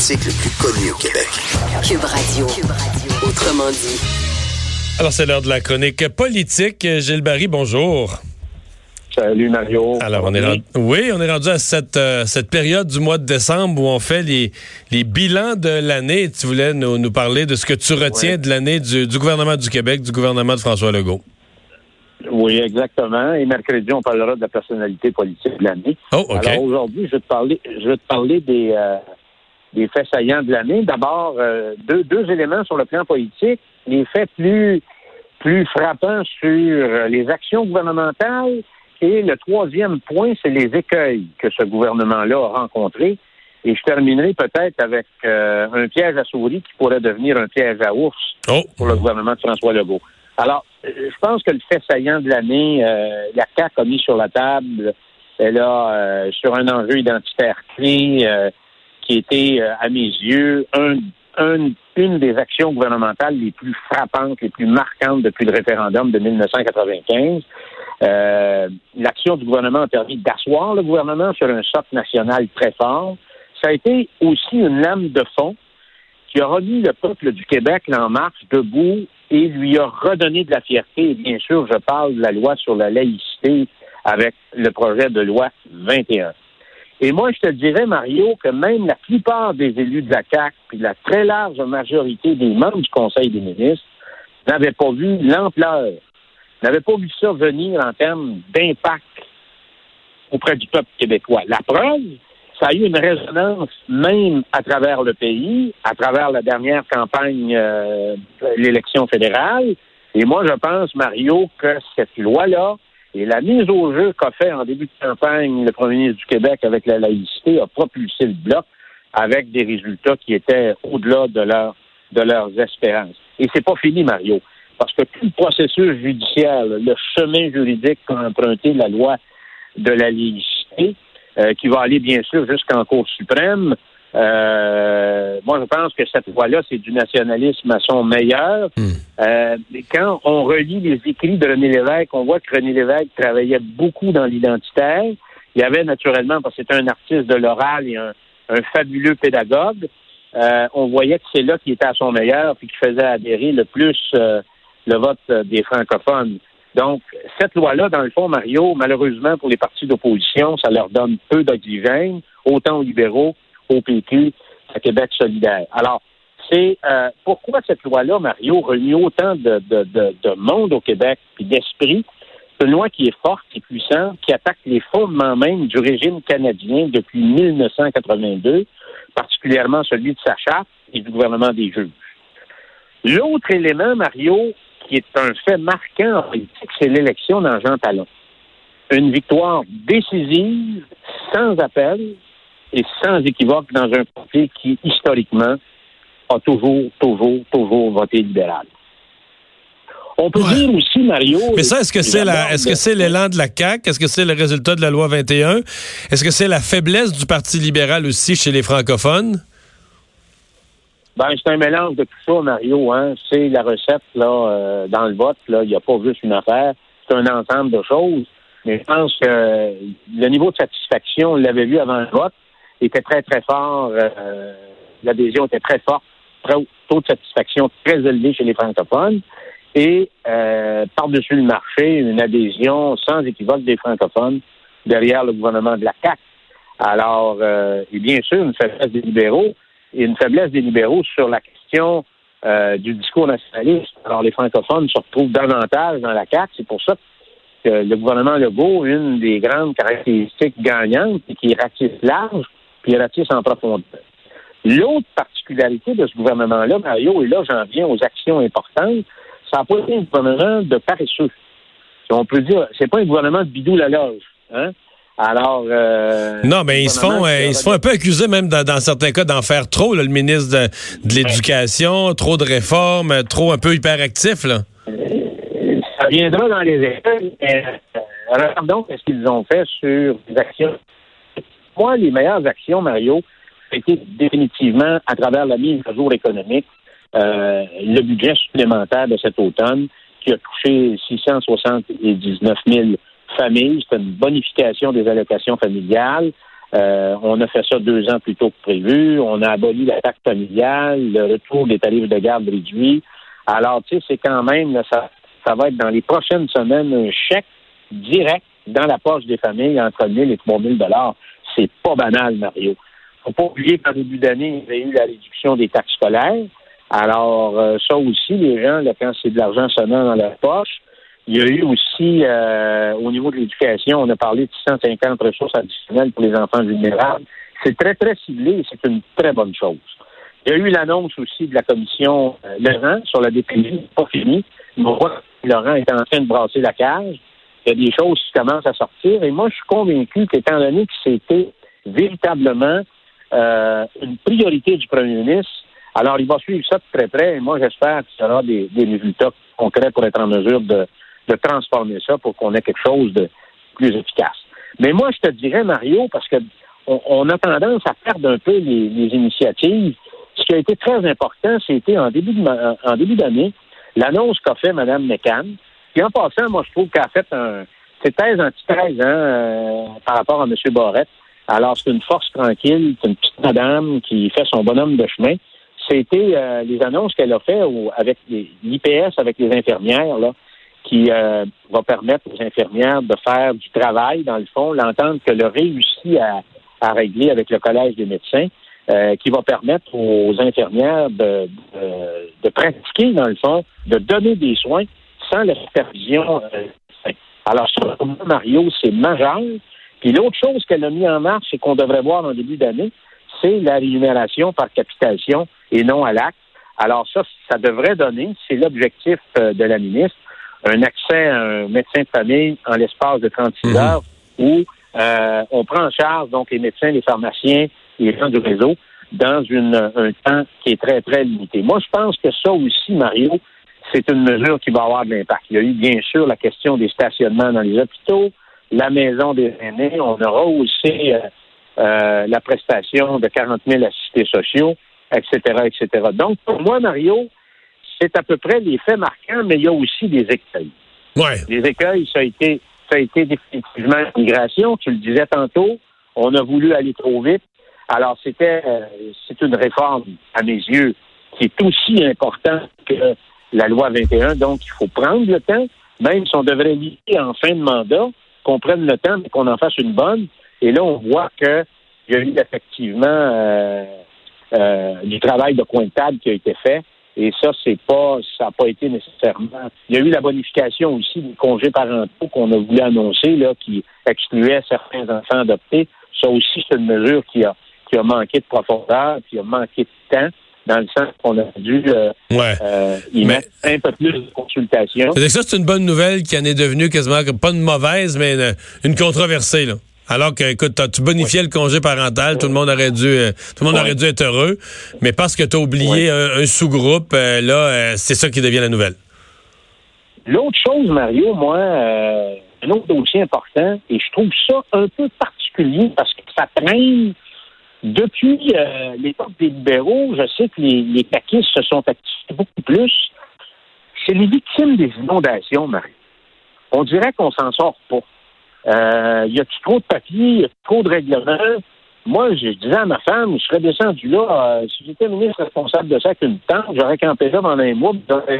politique le plus connu au Québec. Cube Radio. Autrement dit. Alors, c'est l'heure de la chronique politique. Gilles Barry, bonjour. Salut Mario. Alors, on est rendu, oui, on est rendu à cette, euh, cette période du mois de décembre où on fait les, les bilans de l'année. Tu voulais nous, nous parler de ce que tu retiens de l'année du, du gouvernement du Québec, du gouvernement de François Legault. Oui, exactement. Et mercredi, on parlera de la personnalité politique de l'année. Oh, OK. Alors aujourd'hui, je vais te parler, je vais te parler des, euh, des faits saillants de l'année. D'abord, euh, deux, deux éléments sur le plan politique. Les faits plus, plus frappants sur les actions gouvernementales. Et le troisième point, c'est les écueils que ce gouvernement-là a rencontrés. Et je terminerai peut-être avec euh, un piège à souris qui pourrait devenir un piège à ours Oh, pour le gouvernement de François Legault. Alors, euh, je pense que le fait saillant de l'année, euh, la CAQ a mis sur la table, elle a, euh, sur un enjeu identitaire clé, euh, qui était, euh, à mes yeux, un, un- une des actions gouvernementales les plus frappantes, les plus marquantes depuis le référendum de 1995. Euh, L'action du gouvernement a permis d'asseoir le gouvernement sur un socle national très fort. Ça a été aussi une lame de fond qui a remis le peuple du Québec en marche debout et lui a redonné de la fierté. Et bien sûr, je parle de la loi sur la laïcité avec le projet de loi 21. Et moi, je te dirais, Mario, que même la plupart des élus de la CAQ, puis la très large majorité des membres du Conseil des ministres, n'avaient pas vu l'ampleur, n'avaient pas vu ça venir en termes d'impact auprès du peuple québécois. La preuve, ça a eu une résonance même à travers le pays, à travers la dernière campagne, euh, l'élection fédérale. Et moi, je pense, Mario, que cette loi-là et la mise au jeu qu'a fait en début de campagne le premier ministre du Québec avec la laïcité a propulsé le bloc avec des résultats qui étaient au-delà de, leur, de leurs espérances. Et c'est pas fini, Mario, parce que tout le processus judiciaire, le chemin juridique qu'a emprunté la loi de la laïcité, euh, qui va aller bien sûr jusqu'en Cour suprême. Euh, moi, je pense que cette loi-là, c'est du nationalisme à son meilleur. Euh, mais quand on relit les écrits de René Lévesque, on voit que René Lévesque travaillait beaucoup dans l'identitaire. Il y avait naturellement, parce que c'était un artiste de l'oral et un, un fabuleux pédagogue, euh, on voyait que c'est là qu'il était à son meilleur puis qui faisait adhérer le plus euh, le vote euh, des francophones. Donc, cette loi-là, dans le fond, Mario, malheureusement pour les partis d'opposition, ça leur donne peu d'oxygène, autant aux libéraux, au PQ, à Québec solidaire. Alors, c'est euh, pourquoi cette loi-là, Mario, réunit autant de, de, de, de monde au Québec, puis d'esprit? C'est une loi qui est forte, qui est puissante, qui attaque les fondements même du régime canadien depuis 1982, particulièrement celui de sa charte et du gouvernement des juges. L'autre élément, Mario, qui est un fait marquant en politique, c'est l'élection dans Jean Talon. Une victoire décisive, sans appel et sans équivoque dans un parti qui, historiquement, a toujours, toujours, toujours voté libéral. On peut Ouais. dire aussi, Mario. Mais ça, est-ce que c'est la, est-ce que c'est l'élan de la CAQ? Est-ce que c'est le résultat de la loi 21? Est-ce que c'est la faiblesse du Parti libéral aussi chez les francophones? Ben, c'est un mélange de tout ça, Mario. Hein. C'est la recette là euh, dans le vote. Il n'y a pas juste une affaire. C'est un ensemble de choses. Mais je pense que le niveau de satisfaction, on l'avait vu avant le vote, était très, très fort. Euh, L'adhésion était très forte. Taux de satisfaction très élevé chez les francophones. Et euh, par-dessus le marché, une adhésion sans équivoque des francophones derrière le gouvernement de la CAQ. Alors, euh, et bien sûr, une faiblesse des libéraux et une faiblesse des libéraux sur la question euh, du discours nationaliste. Alors, les francophones se retrouvent davantage dans la CAQ. C'est pour ça que le gouvernement Legault, une des grandes caractéristiques gagnantes, c'est qu'il ratisse large, ratisse en profondeur. L'autre particularité de ce gouvernement-là, Mario, et là, j'en viens aux actions importantes, ça n'a pas été un gouvernement de paresseux. On peut dire, c'est pas un gouvernement de bidou la loge. Hein? Alors. euh, Non, mais ils se font, euh, ils se font un peu accuser même dans, dans certains cas d'en faire trop, là, le ministre de, de l'Éducation, trop de réformes, trop un peu hyperactif, là. Ça viendra dans les écoles. mais, euh, regardons ce qu'ils ont fait sur les actions. Moi, les meilleures actions, Mario, été définitivement à travers la mise à jour économique, euh, le budget supplémentaire de cet automne qui a touché 679 000 familles. C'est une bonification des allocations familiales. Euh, on a fait ça deux ans plus tôt que prévu. On a aboli la taxe familiale, le retour des tarifs de garde réduits. Alors, tu sais, c'est quand même, ça, ça va être dans les prochaines semaines un chèque direct dans la poche des familles entre 1 000 et 3 000 C'est pas banal, Mario. Faut pas oublier qu'en début d'année, il y a eu la réduction des taxes scolaires. Alors, euh, ça aussi, les gens, là, quand c'est de l'argent sonnant dans leur poche, il y a eu aussi, euh, au niveau de l'éducation, on a parlé de 650 ressources additionnelles pour les enfants vulnérables. C'est très, très ciblé et c'est une très bonne chose. Il y a eu l'annonce aussi de la commission euh, Laurent sur la DPI, pas fini. Laurent est en train de brasser la cage. Il y a des choses qui commencent à sortir. Et moi, je suis convaincu qu'étant donné que c'était véritablement euh, une priorité du premier ministre, alors il va suivre ça de très près. Et moi, j'espère qu'il y aura des, des résultats concrets pour être en mesure de, de transformer ça pour qu'on ait quelque chose de plus efficace. Mais moi, je te dirais, Mario, parce que on, a tendance à perdre un peu les, initiatives. Ce qui a été très important, c'était en début de, en début d'année, l'annonce qu'a fait Mme McCann. Puis en passant, moi, je trouve qu'elle a fait un. C'est thèse antithèse hein, euh, par rapport à M. Barrette. Alors, c'est une force tranquille, c'est une petite madame qui fait son bonhomme de chemin. C'était euh, les annonces qu'elle a fait avec l'IPS, avec les infirmières, là qui euh, va permettre aux infirmières de faire du travail, dans le fond, l'entente qu'elle a réussi à, régler avec le Collège des médecins, euh, qui va permettre aux infirmières de, pratiquer, dans le fond, de donner des soins sans la supervision. Euh, alors, ça, Mario, c'est majeur. Puis l'autre chose qu'elle a mis en marche et qu'on devrait voir en début d'année, c'est la rémunération par capitation et non à l'acte. Alors ça, ça devrait donner, c'est l'objectif de la ministre, un accès à un médecin de famille en l'espace de 36 mhm. heures où euh, on prend en charge donc les médecins, les pharmaciens, les gens du réseau dans une, un temps qui est très, très limité. Moi, je pense que ça aussi, Mario, c'est une mesure qui va avoir de l'impact. Il y a eu bien sûr la question des stationnements dans les hôpitaux, la maison des aînés. On aura aussi euh, euh, la prestation de 40 000 assistés sociaux, etc., etc. Donc, pour moi, Mario, c'est à peu près les faits marquants, mais il y a aussi des écueils. Ouais. Les écueils, ça a été, ça a été définitivement l'immigration. Tu le disais tantôt, on a voulu aller trop vite. Alors, c'était, euh, c'est une réforme, à mes yeux, qui est aussi importante que la loi 21. Donc, il faut prendre le temps, même si on devrait limiter en fin de mandat, qu'on prenne le temps, mais qu'on en fasse une bonne. Et là, on voit qu'il y a eu effectivement euh, euh, du travail de pointage qui a été fait. Et ça, c'est pas, ça n'a pas été nécessairement. Il y a eu la bonification aussi des congés parentaux qu'on a voulu annoncer, là, qui excluait certains enfants adoptés. Ça aussi, c'est une mesure qui a, qui a manqué de profondeur, qui a manqué de temps dans le sens qu'on a dû euh, euh, y mettre un peu plus de consultation. Ça, c'est une bonne nouvelle qui en est devenue quasiment pas une mauvaise, mais une, une controversée. Là. Alors que, écoute, tu bonifiais le congé parental, tout le monde aurait dû, euh, tout le monde aurait dû être heureux, mais parce que tu as oublié un, sous-groupe, euh, là, c'est ça qui devient la nouvelle. L'autre chose, Mario, moi, un autre dossier important, et je trouve ça un peu particulier parce que ça traîne depuis l'époque des libéraux. Je sais que les, les se sont actifs beaucoup plus. C'est les victimes des inondations, Mario. On dirait qu'on s'en sort pas. Euh, y a-tu trop de papiers, y a trop de règlements? Moi, je disais à ma femme, je serais descendu là, euh, si j'étais ministre responsable de ça avec une tente, j'aurais campé là pendant un mois,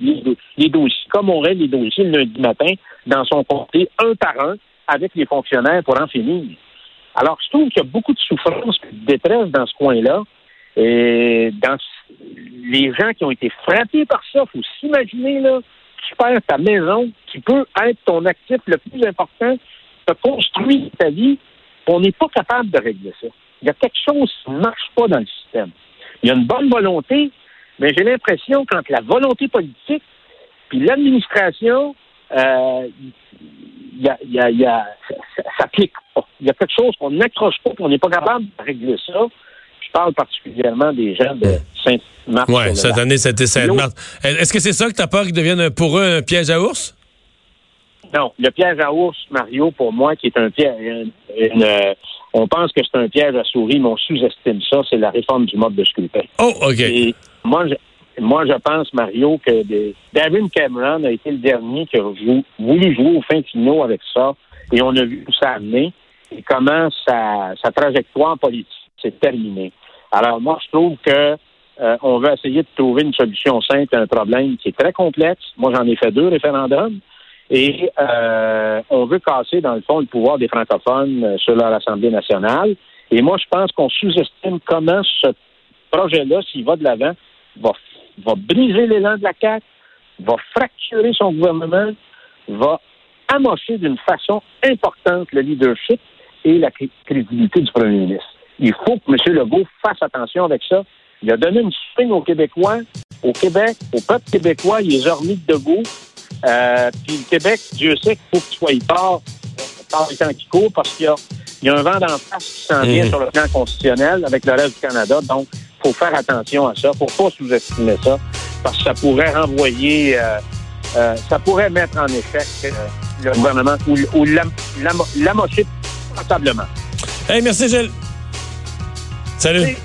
les, les dossiers, comme on règle les dossiers le lundi matin, dans son comté, un par un, avec les fonctionnaires pour en finir. Alors, je trouve qu'il y a beaucoup de souffrance de détresse dans ce coin-là. Et dans les gens qui ont été frappés par ça, il faut s'imaginer, là, tu perds ta maison, qui peut être ton actif le plus important, construit ta vie, on n'est pas capable de régler ça. Il y a quelque chose qui ne marche pas dans le système. Il y a une bonne volonté, mais j'ai l'impression qu'entre la volonté politique puis l'administration, euh, y a, y a, y a, ça, ça. Il y a quelque chose qu'on n'accroche pas, qu'on n'est pas capable de régler ça. Je parle particulièrement des gens de Sainte-Marthe. Oui, cette année, c'était Sainte-Marthe. Est-ce que c'est ça que tu as peur qu'il devienne pour eux un piège à ours? Non, le piège à ours, Mario, pour moi, qui est un piège, euh, on pense que c'est un piège à souris, mais on sous-estime ça, c'est la réforme du mode de scrutin. Oh, OK. Et moi, je, moi, je pense, Mario, que David Cameron a été le dernier qui a voulu jouer au fin finaux avec ça, et on a vu où ça a amené. Et comment sa, sa trajectoire politique s'est terminée. Alors moi, je trouve que euh, on veut essayer de trouver une solution simple à un problème qui est très complexe. Moi, j'en ai fait deux référendums. Et euh, on veut casser, dans le fond, le pouvoir des francophones euh, sur leur Assemblée nationale. Et moi, je pense qu'on sous-estime comment ce projet-là, s'il va de l'avant, va, va briser l'élan de la CAQ, va fracturer son gouvernement, va amocher d'une façon importante le leadership et la crédibilité du premier ministre. Il faut que M. Legault fasse attention avec ça. Il a donné une spring aux Québécois, au Québec, au peuple québécois, il les a remis debout. Euh, puis le Québec, Dieu sait qu'il faut qu'il soit tard par le temps qui court parce qu'il y a, il y a un vent d'en face qui s'en vient Mhm. sur le plan constitutionnel avec le reste du Canada. Donc, il faut faire attention à ça. Il ne faut pas sous-estimer ça parce que ça pourrait renvoyer, euh, euh, ça pourrait mettre en euh, le gouvernement ou, ou l'am- l'am- l'amocher passablement. Hey, merci, Gilles. Salut. Oui.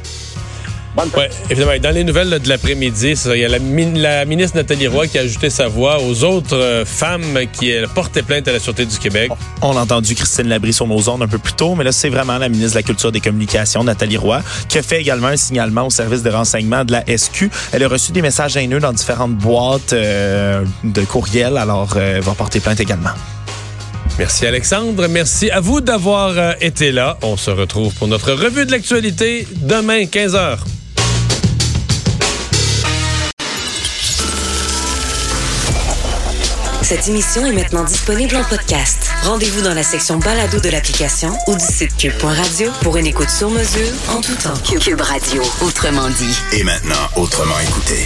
Bonne Oui, évidemment. Dans les nouvelles de l'après-midi, il y a la, min- la ministre Nathalie Roy qui a ajouté sa voix aux autres euh, femmes qui portaient plainte à la Sûreté du Québec. On a entendu Christine Labrie sur nos ondes un peu plus tôt, mais là, c'est vraiment la ministre de la Culture et des Communications, Nathalie Roy, qui a fait également un signalement au service de renseignement de la SQ. Elle a reçu des messages haineux dans différentes boîtes euh, de courriel, alors euh, elle va porter plainte également. Merci Alexandre. Merci à vous d'avoir euh, été là. On se retrouve pour notre revue de l'actualité demain, 15h. Cette émission est maintenant disponible en podcast. Rendez-vous dans la section balado de l'application ou du site cube.radio pour une écoute sur mesure en tout temps. Cube Radio, autrement dit. Et maintenant, autrement écouté.